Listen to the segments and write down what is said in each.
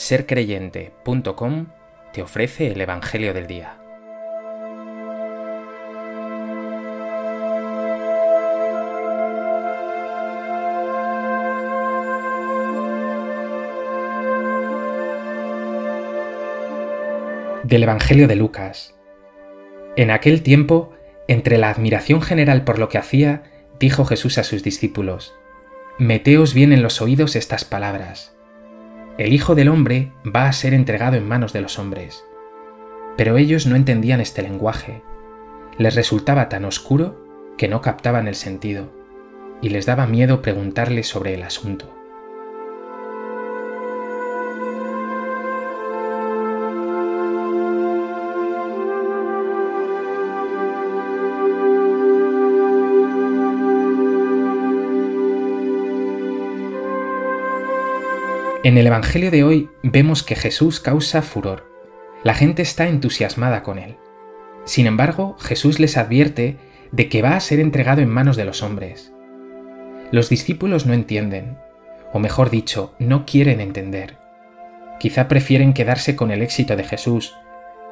sercreyente.com te ofrece el Evangelio del Día. Del Evangelio de Lucas. En aquel tiempo, entre la admiración general por lo que hacía, dijo Jesús a sus discípulos, Meteos bien en los oídos estas palabras el Hijo del Hombre va a ser entregado en manos de los hombres. Pero ellos no entendían este lenguaje. Les resultaba tan oscuro que no captaban el sentido, y les daba miedo preguntarle sobre el asunto. En el Evangelio de hoy vemos que Jesús causa furor. La gente está entusiasmada con él. Sin embargo, Jesús les advierte de que va a ser entregado en manos de los hombres. Los discípulos no entienden, o mejor dicho, no quieren entender. Quizá prefieren quedarse con el éxito de Jesús,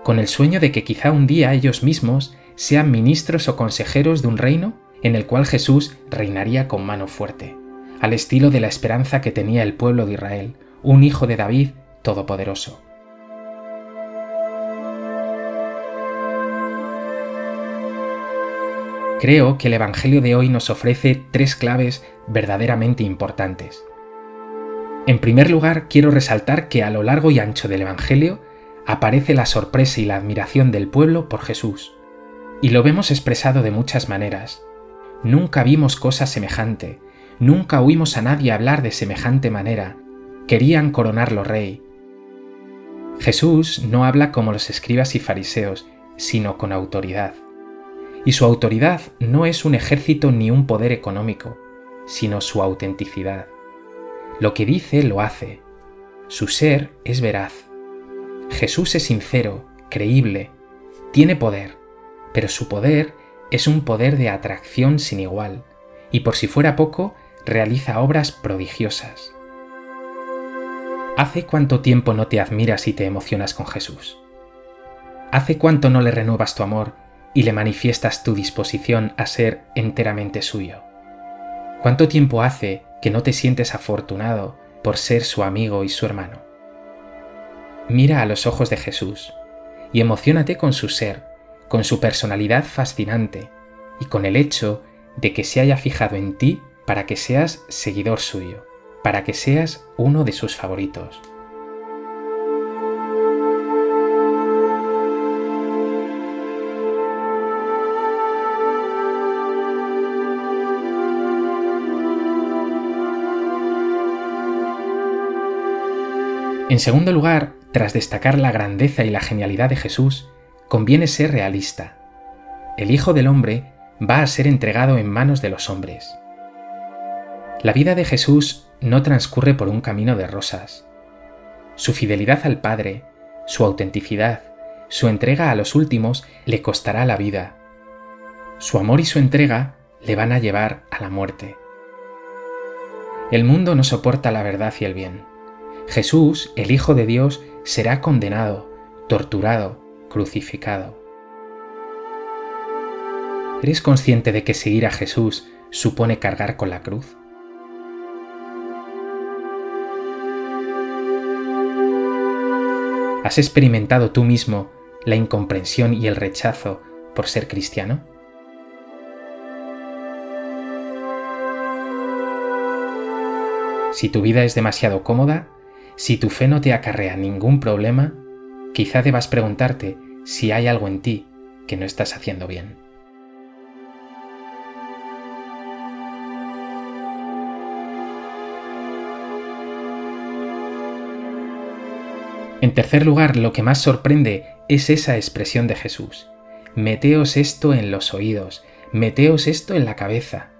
con el sueño de que quizá un día ellos mismos sean ministros o consejeros de un reino en el cual Jesús reinaría con mano fuerte al estilo de la esperanza que tenía el pueblo de Israel, un hijo de David todopoderoso. Creo que el Evangelio de hoy nos ofrece tres claves verdaderamente importantes. En primer lugar, quiero resaltar que a lo largo y ancho del Evangelio aparece la sorpresa y la admiración del pueblo por Jesús. Y lo vemos expresado de muchas maneras. Nunca vimos cosa semejante, Nunca oímos a nadie hablar de semejante manera. Querían coronarlo rey. Jesús no habla como los escribas y fariseos, sino con autoridad. Y su autoridad no es un ejército ni un poder económico, sino su autenticidad. Lo que dice lo hace. Su ser es veraz. Jesús es sincero, creíble, tiene poder, pero su poder es un poder de atracción sin igual, y por si fuera poco, realiza obras prodigiosas. ¿Hace cuánto tiempo no te admiras y te emocionas con Jesús? ¿Hace cuánto no le renuevas tu amor y le manifiestas tu disposición a ser enteramente suyo? ¿Cuánto tiempo hace que no te sientes afortunado por ser su amigo y su hermano? Mira a los ojos de Jesús y emocionate con su ser, con su personalidad fascinante y con el hecho de que se haya fijado en ti para que seas seguidor suyo, para que seas uno de sus favoritos. En segundo lugar, tras destacar la grandeza y la genialidad de Jesús, conviene ser realista. El Hijo del Hombre va a ser entregado en manos de los hombres. La vida de Jesús no transcurre por un camino de rosas. Su fidelidad al Padre, su autenticidad, su entrega a los últimos le costará la vida. Su amor y su entrega le van a llevar a la muerte. El mundo no soporta la verdad y el bien. Jesús, el Hijo de Dios, será condenado, torturado, crucificado. ¿Eres consciente de que seguir a Jesús supone cargar con la cruz? ¿Has experimentado tú mismo la incomprensión y el rechazo por ser cristiano? Si tu vida es demasiado cómoda, si tu fe no te acarrea ningún problema, quizá debas preguntarte si hay algo en ti que no estás haciendo bien. En tercer lugar, lo que más sorprende es esa expresión de Jesús. Meteos esto en los oídos, meteos esto en la cabeza.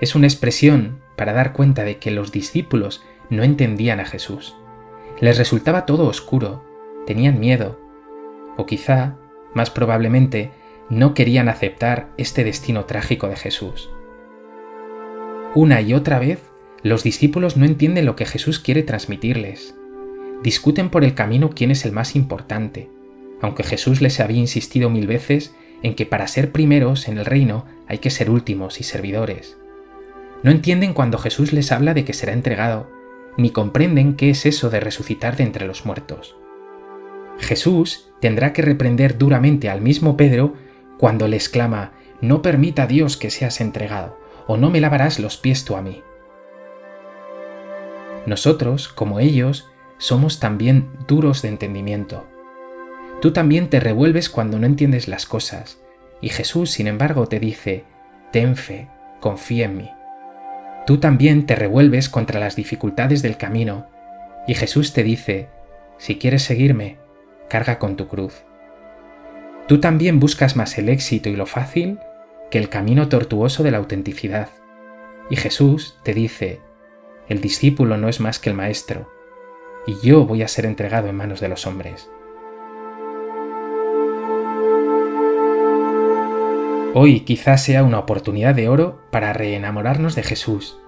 Es una expresión para dar cuenta de que los discípulos no entendían a Jesús. Les resultaba todo oscuro, tenían miedo, o quizá, más probablemente, no querían aceptar este destino trágico de Jesús. Una y otra vez, los discípulos no entienden lo que Jesús quiere transmitirles discuten por el camino quién es el más importante, aunque Jesús les había insistido mil veces en que para ser primeros en el reino hay que ser últimos y servidores. No entienden cuando Jesús les habla de que será entregado, ni comprenden qué es eso de resucitar de entre los muertos. Jesús tendrá que reprender duramente al mismo Pedro cuando le exclama, No permita Dios que seas entregado, o no me lavarás los pies tú a mí. Nosotros, como ellos, somos también duros de entendimiento. Tú también te revuelves cuando no entiendes las cosas, y Jesús, sin embargo, te dice, ten fe, confía en mí. Tú también te revuelves contra las dificultades del camino, y Jesús te dice, si quieres seguirme, carga con tu cruz. Tú también buscas más el éxito y lo fácil que el camino tortuoso de la autenticidad. Y Jesús te dice, el discípulo no es más que el maestro, y yo voy a ser entregado en manos de los hombres. Hoy quizás sea una oportunidad de oro para reenamorarnos de Jesús,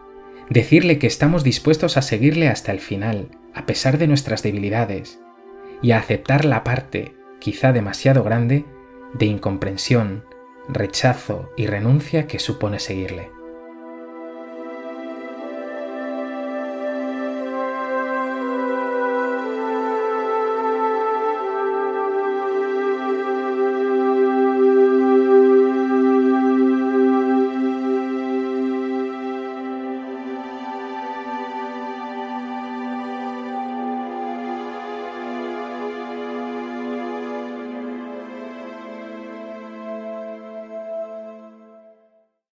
decirle que estamos dispuestos a seguirle hasta el final, a pesar de nuestras debilidades, y a aceptar la parte, quizá demasiado grande, de incomprensión, rechazo y renuncia que supone seguirle.